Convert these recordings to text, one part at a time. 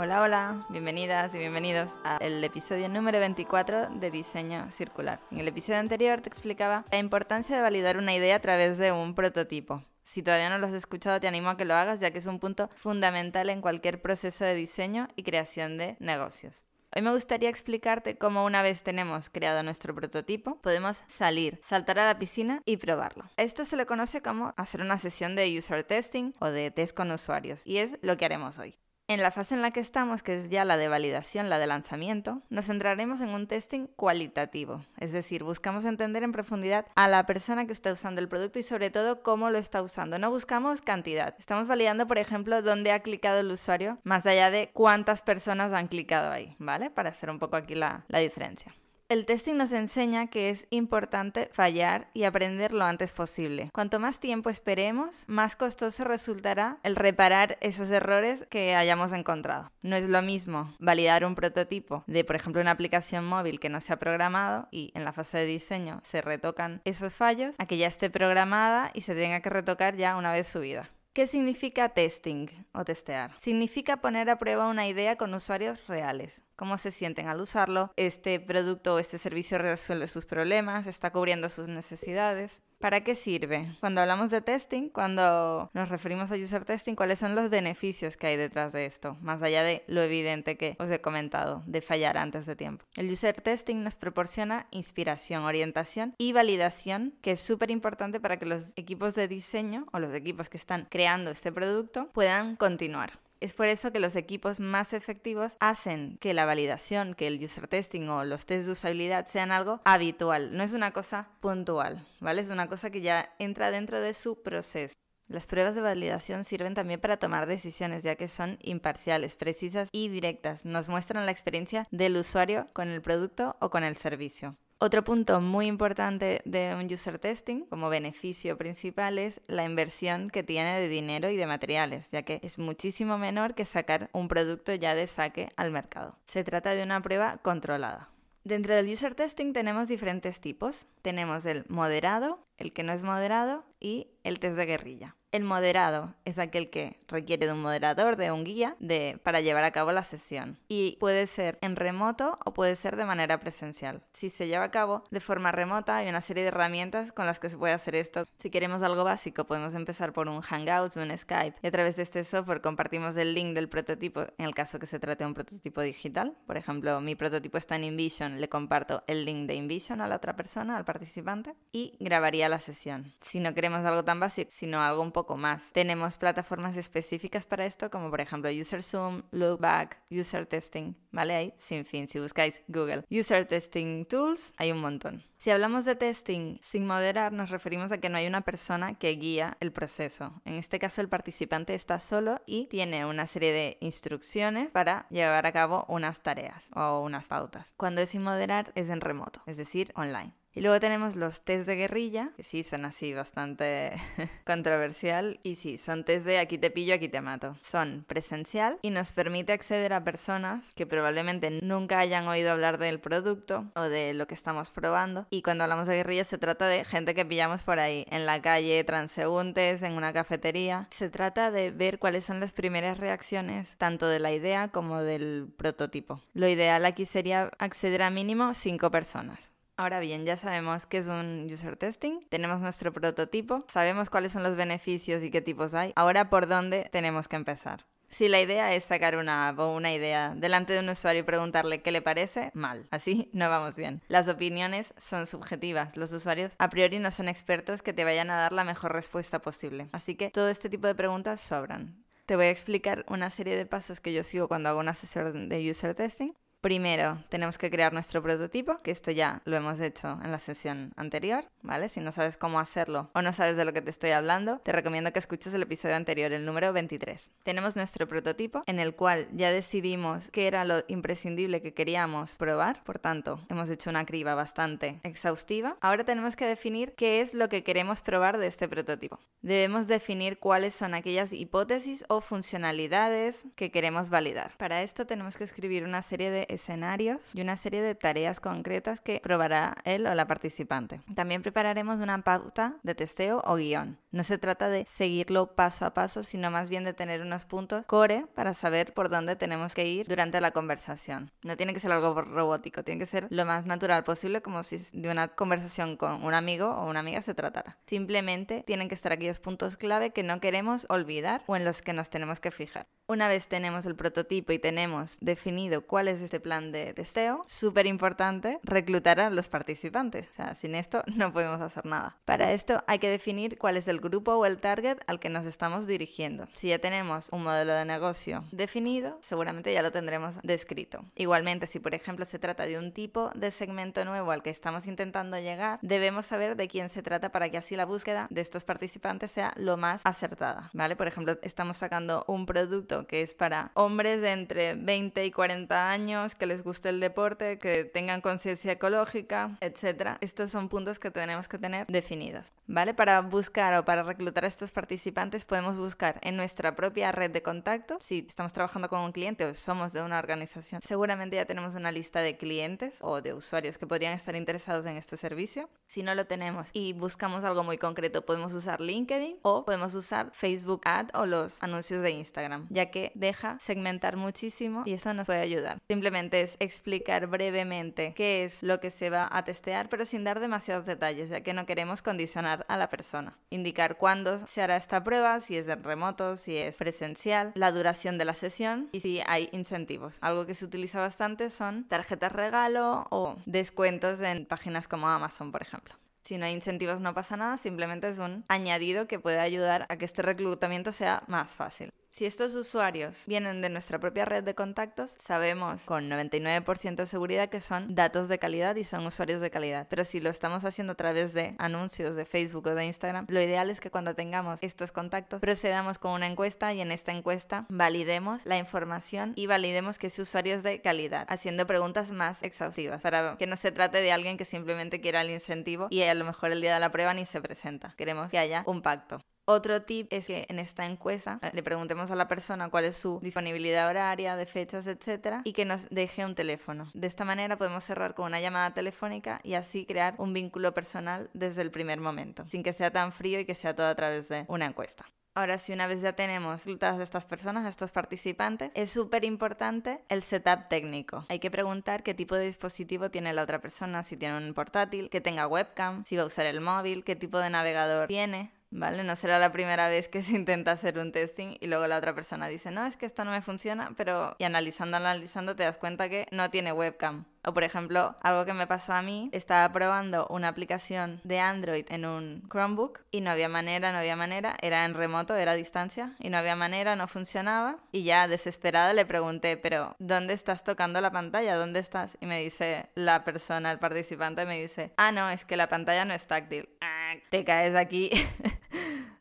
Hola, hola, bienvenidas y bienvenidos al episodio número 24 de Diseño Circular. En el episodio anterior te explicaba la importancia de validar una idea a través de un prototipo. Si todavía no lo has escuchado, te animo a que lo hagas, ya que es un punto fundamental en cualquier proceso de diseño y creación de negocios. Hoy me gustaría explicarte cómo una vez tenemos creado nuestro prototipo, podemos salir, saltar a la piscina y probarlo. Esto se le conoce como hacer una sesión de user testing o de test con usuarios y es lo que haremos hoy. En la fase en la que estamos, que es ya la de validación, la de lanzamiento, nos centraremos en un testing cualitativo, es decir, buscamos entender en profundidad a la persona que está usando el producto y sobre todo cómo lo está usando. No buscamos cantidad. Estamos validando, por ejemplo, dónde ha clicado el usuario, más allá de cuántas personas han clicado ahí, ¿vale? Para hacer un poco aquí la, la diferencia. El testing nos enseña que es importante fallar y aprender lo antes posible. Cuanto más tiempo esperemos, más costoso resultará el reparar esos errores que hayamos encontrado. No es lo mismo validar un prototipo de, por ejemplo, una aplicación móvil que no se ha programado y en la fase de diseño se retocan esos fallos, a que ya esté programada y se tenga que retocar ya una vez subida. ¿Qué significa testing o testear? Significa poner a prueba una idea con usuarios reales. Cómo se sienten al usarlo, este producto o este servicio resuelve sus problemas, está cubriendo sus necesidades. ¿Para qué sirve? Cuando hablamos de testing, cuando nos referimos a user testing, ¿cuáles son los beneficios que hay detrás de esto? Más allá de lo evidente que os he comentado, de fallar antes de tiempo. El user testing nos proporciona inspiración, orientación y validación, que es súper importante para que los equipos de diseño o los equipos que están creando este producto puedan continuar. Es por eso que los equipos más efectivos hacen que la validación, que el user testing o los test de usabilidad sean algo habitual, no es una cosa puntual, ¿vale? Es una cosa que ya entra dentro de su proceso. Las pruebas de validación sirven también para tomar decisiones, ya que son imparciales, precisas y directas. Nos muestran la experiencia del usuario con el producto o con el servicio. Otro punto muy importante de un user testing como beneficio principal es la inversión que tiene de dinero y de materiales, ya que es muchísimo menor que sacar un producto ya de saque al mercado. Se trata de una prueba controlada. Dentro del user testing tenemos diferentes tipos. Tenemos el moderado, el que no es moderado y el test de guerrilla. El moderado es aquel que requiere de un moderador, de un guía, de, para llevar a cabo la sesión. Y puede ser en remoto o puede ser de manera presencial. Si se lleva a cabo de forma remota, hay una serie de herramientas con las que se puede hacer esto. Si queremos algo básico, podemos empezar por un Hangouts o un Skype. Y a través de este software compartimos el link del prototipo en el caso que se trate de un prototipo digital. Por ejemplo, mi prototipo está en InVision, le comparto el link de InVision a la otra persona, al participante, y grabaría la sesión. Si no queremos algo tan básico, sino algo un poco más. Tenemos plataformas específicas para esto, como por ejemplo User Zoom, Lookback, User Testing, ¿vale? Hay sin fin. Si buscáis Google User Testing Tools, hay un montón. Si hablamos de testing sin moderar, nos referimos a que no hay una persona que guía el proceso. En este caso, el participante está solo y tiene una serie de instrucciones para llevar a cabo unas tareas o unas pautas. Cuando es sin moderar, es en remoto, es decir, online. Y luego tenemos los test de guerrilla, que sí son así bastante controversial. Y sí, son test de aquí te pillo, aquí te mato. Son presencial y nos permite acceder a personas que probablemente nunca hayan oído hablar del producto o de lo que estamos probando. Y cuando hablamos de guerrilla se trata de gente que pillamos por ahí, en la calle, transeúntes, en una cafetería. Se trata de ver cuáles son las primeras reacciones, tanto de la idea como del prototipo. Lo ideal aquí sería acceder a mínimo 5 personas. Ahora bien, ya sabemos qué es un user testing, tenemos nuestro prototipo, sabemos cuáles son los beneficios y qué tipos hay. Ahora, ¿por dónde tenemos que empezar? Si la idea es sacar una, una idea delante de un usuario y preguntarle qué le parece, mal. Así no vamos bien. Las opiniones son subjetivas. Los usuarios a priori no son expertos que te vayan a dar la mejor respuesta posible. Así que todo este tipo de preguntas sobran. Te voy a explicar una serie de pasos que yo sigo cuando hago una sesión de user testing Primero, tenemos que crear nuestro prototipo, que esto ya lo hemos hecho en la sesión anterior, ¿vale? Si no sabes cómo hacerlo o no sabes de lo que te estoy hablando, te recomiendo que escuches el episodio anterior, el número 23. Tenemos nuestro prototipo en el cual ya decidimos qué era lo imprescindible que queríamos probar, por tanto, hemos hecho una criba bastante exhaustiva. Ahora tenemos que definir qué es lo que queremos probar de este prototipo. Debemos definir cuáles son aquellas hipótesis o funcionalidades que queremos validar. Para esto tenemos que escribir una serie de escenarios y una serie de tareas concretas que probará él o la participante. También prepararemos una pauta de testeo o guion. No se trata de seguirlo paso a paso, sino más bien de tener unos puntos core para saber por dónde tenemos que ir durante la conversación. No tiene que ser algo robótico, tiene que ser lo más natural posible, como si de una conversación con un amigo o una amiga se tratara. Simplemente tienen que estar aquellos puntos clave que no queremos olvidar o en los que nos tenemos que fijar. Una vez tenemos el prototipo y tenemos definido cuál es este plan de testeo, súper importante reclutar a los participantes. O sea, sin esto no podemos hacer nada. Para esto hay que definir cuál es el grupo o el target al que nos estamos dirigiendo. Si ya tenemos un modelo de negocio definido, seguramente ya lo tendremos descrito. Igualmente, si por ejemplo se trata de un tipo de segmento nuevo al que estamos intentando llegar, debemos saber de quién se trata para que así la búsqueda de estos participantes sea lo más acertada. ¿Vale? Por ejemplo, estamos sacando un producto que es para hombres de entre 20 y 40 años, que les guste el deporte, que tengan conciencia ecológica, etc. Estos son puntos que tenemos que tener definidos, ¿vale? Para buscar o para reclutar a estos participantes podemos buscar en nuestra propia red de contacto, si estamos trabajando con un cliente o somos de una organización, seguramente ya tenemos una lista de clientes o de usuarios que podrían estar interesados en este servicio. Si no lo tenemos y buscamos algo muy concreto, podemos usar LinkedIn o podemos usar Facebook Ad o los anuncios de Instagram, ya que deja segmentar muchísimo y eso nos puede ayudar. Simplemente es explicar brevemente qué es lo que se va a testear, pero sin dar demasiados detalles, ya que no queremos condicionar a la persona. Indicar cuándo se hará esta prueba, si es en remoto, si es presencial, la duración de la sesión y si hay incentivos. Algo que se utiliza bastante son tarjetas regalo o descuentos en páginas como Amazon, por ejemplo. Si no hay incentivos no pasa nada, simplemente es un añadido que puede ayudar a que este reclutamiento sea más fácil. Si estos usuarios vienen de nuestra propia red de contactos, sabemos con 99% de seguridad que son datos de calidad y son usuarios de calidad. Pero si lo estamos haciendo a través de anuncios de Facebook o de Instagram, lo ideal es que cuando tengamos estos contactos procedamos con una encuesta y en esta encuesta validemos la información y validemos que ese usuario de calidad, haciendo preguntas más exhaustivas para que no se trate de alguien que simplemente quiera el incentivo y a lo mejor el día de la prueba ni se presenta. Queremos que haya un pacto. Otro tip es que en esta encuesta eh, le preguntemos a la persona cuál es su disponibilidad horaria, de fechas, etcétera, y que nos deje un teléfono. De esta manera podemos cerrar con una llamada telefónica y así crear un vínculo personal desde el primer momento, sin que sea tan frío y que sea todo a través de una encuesta. Ahora, si una vez ya tenemos todas estas personas, estos participantes, es súper importante el setup técnico. Hay que preguntar qué tipo de dispositivo tiene la otra persona, si tiene un portátil, que tenga webcam, si va a usar el móvil, qué tipo de navegador tiene, ¿vale? No será la primera vez que se intenta hacer un testing y luego la otra persona dice, no, es que esto no me funciona, pero y analizando, analizando te das cuenta que no tiene webcam. O por ejemplo, algo que me pasó a mí, estaba probando una aplicación de Android en un Chromebook y no había manera, no había manera, era en remoto, era a distancia y no había manera, no funcionaba y ya desesperada le pregunté, pero ¿dónde estás tocando la pantalla? ¿Dónde estás? Y me dice la persona, el participante me dice, ah, no, es que la pantalla no es táctil. Ah, te caes aquí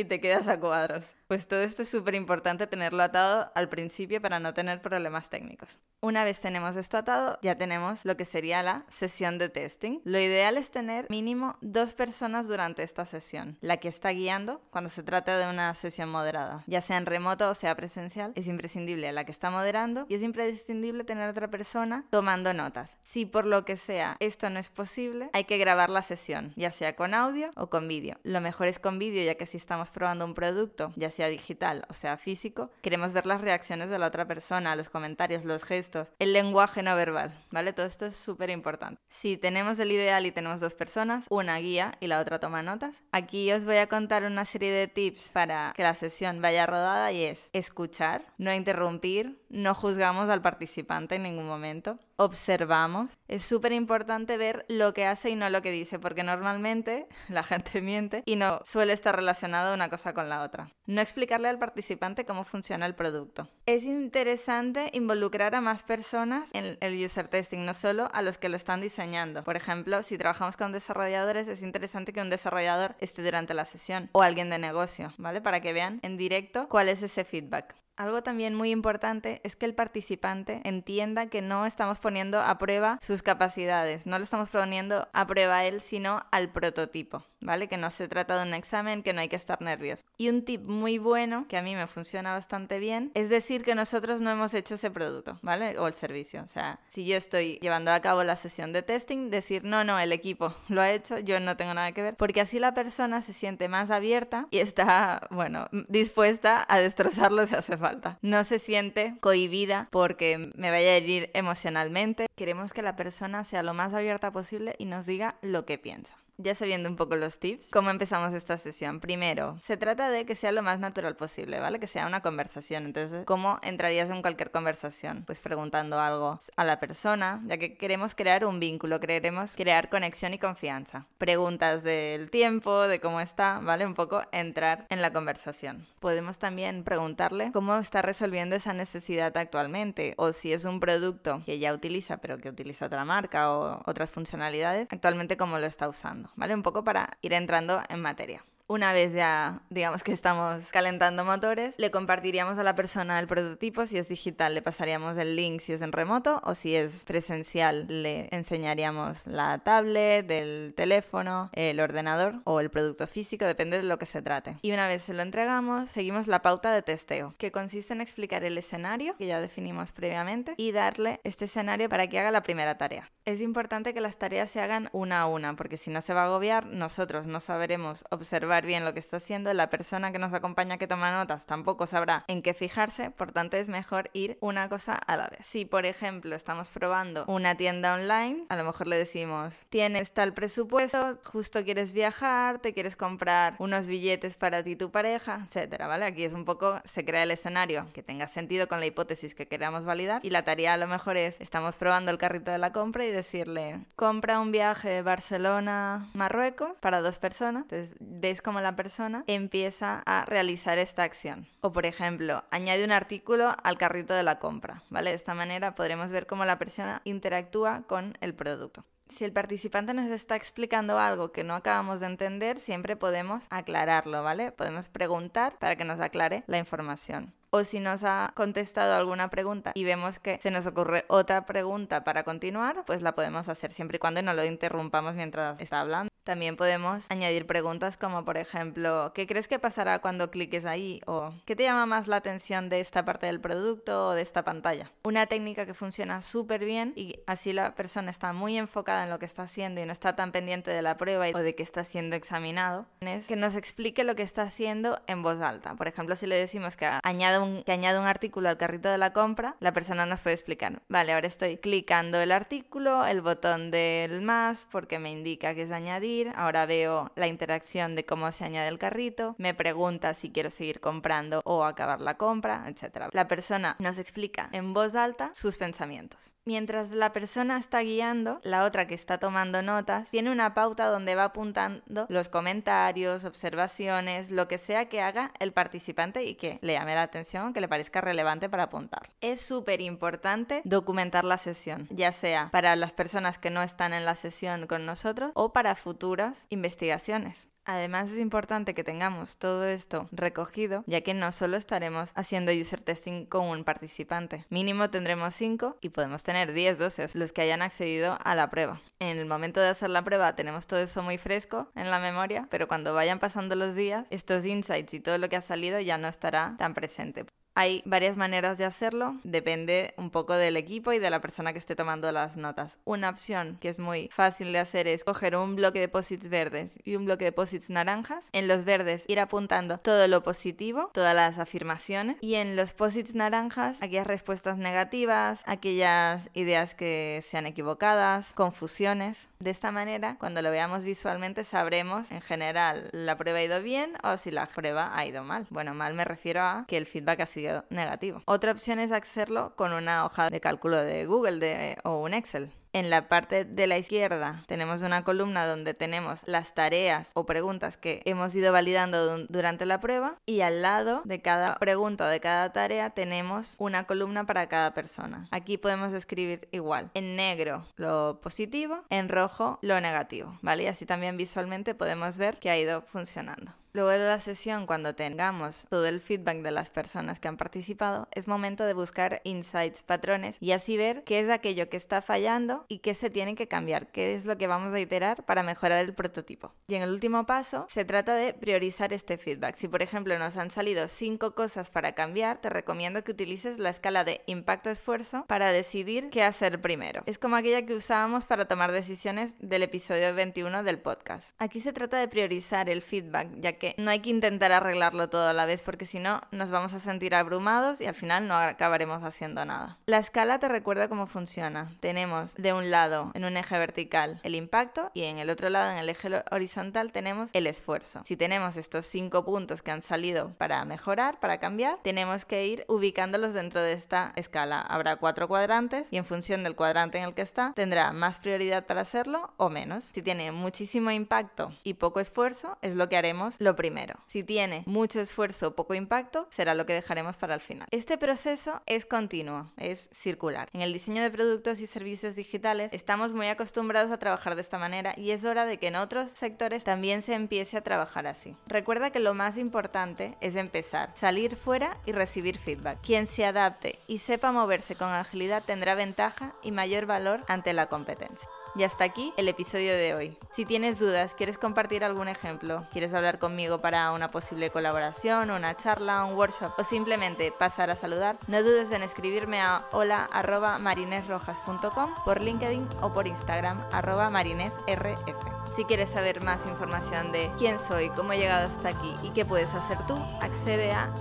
y te quedas a cuadros. Pues todo esto es súper importante tenerlo atado al principio para no tener problemas técnicos. Una vez tenemos esto atado, ya tenemos lo que sería la sesión de testing. Lo ideal es tener mínimo dos personas durante esta sesión. La que está guiando, cuando se trata de una sesión moderada, ya sea en remoto o sea presencial, es imprescindible la que está moderando y es imprescindible tener otra persona tomando notas. Si por lo que sea esto no es posible, hay que grabar la sesión, ya sea con audio o con vídeo. Lo mejor es con vídeo, ya que si estamos probando un producto, ya sea digital o sea físico, queremos ver las reacciones de la otra persona, los comentarios, los gestos el lenguaje no verbal, ¿vale? Todo esto es súper importante. Si tenemos el ideal y tenemos dos personas, una guía y la otra toma notas, aquí os voy a contar una serie de tips para que la sesión vaya rodada y es escuchar, no interrumpir, no juzgamos al participante en ningún momento, observamos. Es súper importante ver lo que hace y no lo que dice, porque normalmente la gente miente y no suele estar relacionado una cosa con la otra. No explicarle al participante cómo funciona el producto. Es interesante involucrar a más personas en el user testing, no solo a los que lo están diseñando. Por ejemplo, si trabajamos con desarrolladores, es interesante que un desarrollador esté durante la sesión o alguien de negocio, ¿vale? Para que vean en directo cuál es ese feedback. Algo también muy importante es que el participante entienda que no estamos poniendo a prueba sus capacidades, no lo estamos poniendo a prueba a él, sino al prototipo, ¿vale? Que no se trata de un examen, que no hay que estar nervioso. Y un tip muy bueno, que a mí me funciona bastante bien, es decir que nosotros no hemos hecho ese producto, ¿vale? O el servicio. O sea, si yo estoy llevando a cabo la sesión de testing, decir, no, no, el equipo lo ha hecho, yo no tengo nada que ver, porque así la persona se siente más abierta y está, bueno, dispuesta a destrozarlo si hace falta. No se siente cohibida porque me vaya a herir emocionalmente. Queremos que la persona sea lo más abierta posible y nos diga lo que piensa. Ya sabiendo un poco los tips, ¿cómo empezamos esta sesión? Primero, se trata de que sea lo más natural posible, ¿vale? Que sea una conversación. Entonces, ¿cómo entrarías en cualquier conversación? Pues preguntando algo a la persona, ya que queremos crear un vínculo, queremos crear conexión y confianza. Preguntas del tiempo, de cómo está, ¿vale? Un poco entrar en la conversación. Podemos también preguntarle cómo está resolviendo esa necesidad actualmente o si es un producto que ya utiliza pero que utiliza otra marca o otras funcionalidades, actualmente cómo lo está usando. ¿Vale? Un poco para ir entrando en materia. Una vez ya, digamos que estamos calentando motores, le compartiríamos a la persona el prototipo. Si es digital, le pasaríamos el link si es en remoto o si es presencial, le enseñaríamos la tablet, el teléfono, el ordenador o el producto físico, depende de lo que se trate. Y una vez se lo entregamos, seguimos la pauta de testeo, que consiste en explicar el escenario que ya definimos previamente y darle este escenario para que haga la primera tarea. Es importante que las tareas se hagan una a una, porque si no se va a agobiar, nosotros no sabremos observar bien lo que está haciendo, la persona que nos acompaña que toma notas tampoco sabrá en qué fijarse, por tanto es mejor ir una cosa a la vez. Si por ejemplo estamos probando una tienda online, a lo mejor le decimos, tienes tal presupuesto, justo quieres viajar, te quieres comprar unos billetes para ti y tu pareja, etcétera, ¿vale? Aquí es un poco, se crea el escenario que tenga sentido con la hipótesis que queramos validar y la tarea a lo mejor es, estamos probando el carrito de la compra y decirle, compra un viaje de Barcelona, Marruecos para dos personas, entonces ves como la persona empieza a realizar esta acción. O por ejemplo, añade un artículo al carrito de la compra, ¿vale? De esta manera podremos ver cómo la persona interactúa con el producto. Si el participante nos está explicando algo que no acabamos de entender, siempre podemos aclararlo, ¿vale? Podemos preguntar para que nos aclare la información o si nos ha contestado alguna pregunta y vemos que se nos ocurre otra pregunta para continuar, pues la podemos hacer siempre y cuando no lo interrumpamos mientras está hablando. También podemos añadir preguntas como por ejemplo, ¿qué crees que pasará cuando cliques ahí? o ¿qué te llama más la atención de esta parte del producto o de esta pantalla? Una técnica que funciona súper bien y así la persona está muy enfocada en lo que está haciendo y no está tan pendiente de la prueba o de que está siendo examinado, es que nos explique lo que está haciendo en voz alta. Por ejemplo, si le decimos que añada que añade un artículo al carrito de la compra, la persona nos puede explicar, vale, ahora estoy clicando el artículo, el botón del más porque me indica que es añadir, ahora veo la interacción de cómo se añade el carrito, me pregunta si quiero seguir comprando o acabar la compra, etc. La persona nos explica en voz alta sus pensamientos. Mientras la persona está guiando, la otra que está tomando notas tiene una pauta donde va apuntando los comentarios, observaciones, lo que sea que haga el participante y que le llame la atención, que le parezca relevante para apuntar. Es súper importante documentar la sesión, ya sea para las personas que no están en la sesión con nosotros o para futuras investigaciones. Además es importante que tengamos todo esto recogido, ya que no solo estaremos haciendo user testing con un participante. Mínimo tendremos 5 y podemos tener 10, 12 los que hayan accedido a la prueba. En el momento de hacer la prueba tenemos todo eso muy fresco en la memoria, pero cuando vayan pasando los días, estos insights y todo lo que ha salido ya no estará tan presente. Hay varias maneras de hacerlo, depende un poco del equipo y de la persona que esté tomando las notas. Una opción que es muy fácil de hacer es coger un bloque de posits verdes y un bloque de posits naranjas. En los verdes ir apuntando todo lo positivo, todas las afirmaciones y en los posits naranjas aquellas respuestas negativas, aquellas ideas que sean equivocadas, confusiones. De esta manera, cuando lo veamos visualmente sabremos en general la prueba ha ido bien o si la prueba ha ido mal. Bueno, mal me refiero a que el feedback ha sido negativo. Otra opción es hacerlo con una hoja de cálculo de Google o un Excel. En la parte de la izquierda tenemos una columna donde tenemos las tareas o preguntas que hemos ido validando durante la prueba y al lado de cada pregunta o de cada tarea tenemos una columna para cada persona. Aquí podemos escribir igual. En negro lo positivo, en rojo lo negativo, ¿vale? Y así también visualmente podemos ver que ha ido funcionando. Luego de la sesión, cuando tengamos todo el feedback de las personas que han participado, es momento de buscar insights, patrones y así ver qué es aquello que está fallando y qué se tiene que cambiar, qué es lo que vamos a iterar para mejorar el prototipo. Y en el último paso, se trata de priorizar este feedback. Si por ejemplo nos han salido cinco cosas para cambiar, te recomiendo que utilices la escala de impacto-esfuerzo para decidir qué hacer primero. Es como aquella que usábamos para tomar decisiones del episodio 21 del podcast. Aquí se trata de priorizar el feedback, ya que que no hay que intentar arreglarlo todo a la vez porque si no nos vamos a sentir abrumados y al final no acabaremos haciendo nada. La escala te recuerda cómo funciona. Tenemos de un lado en un eje vertical el impacto y en el otro lado en el eje horizontal tenemos el esfuerzo. Si tenemos estos cinco puntos que han salido para mejorar, para cambiar, tenemos que ir ubicándolos dentro de esta escala. Habrá cuatro cuadrantes y en función del cuadrante en el que está tendrá más prioridad para hacerlo o menos. Si tiene muchísimo impacto y poco esfuerzo es lo que haremos primero. Si tiene mucho esfuerzo o poco impacto, será lo que dejaremos para el final. Este proceso es continuo, es circular. En el diseño de productos y servicios digitales estamos muy acostumbrados a trabajar de esta manera y es hora de que en otros sectores también se empiece a trabajar así. Recuerda que lo más importante es empezar, salir fuera y recibir feedback. Quien se adapte y sepa moverse con agilidad tendrá ventaja y mayor valor ante la competencia. Y hasta aquí el episodio de hoy. Si tienes dudas, quieres compartir algún ejemplo, quieres hablar conmigo para una posible colaboración, una charla, un workshop o simplemente pasar a saludar, no dudes en escribirme a hola.marinesrojas.com por LinkedIn o por Instagram arroba marinesrf. Si quieres saber más información de quién soy, cómo he llegado hasta aquí y qué puedes hacer tú, accede a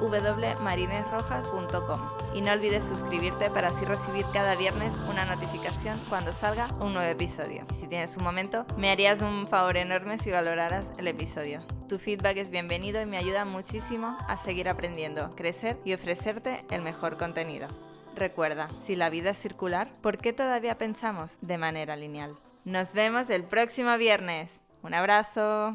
www.marinesrojas.com y no olvides suscribirte para así recibir cada viernes una notificación cuando salga un nuevo episodio. Si tienes un momento, me harías un favor enorme si valoraras el episodio. Tu feedback es bienvenido y me ayuda muchísimo a seguir aprendiendo, crecer y ofrecerte el mejor contenido. Recuerda, si la vida es circular, ¿por qué todavía pensamos de manera lineal? Nos vemos el próximo viernes. Un abrazo.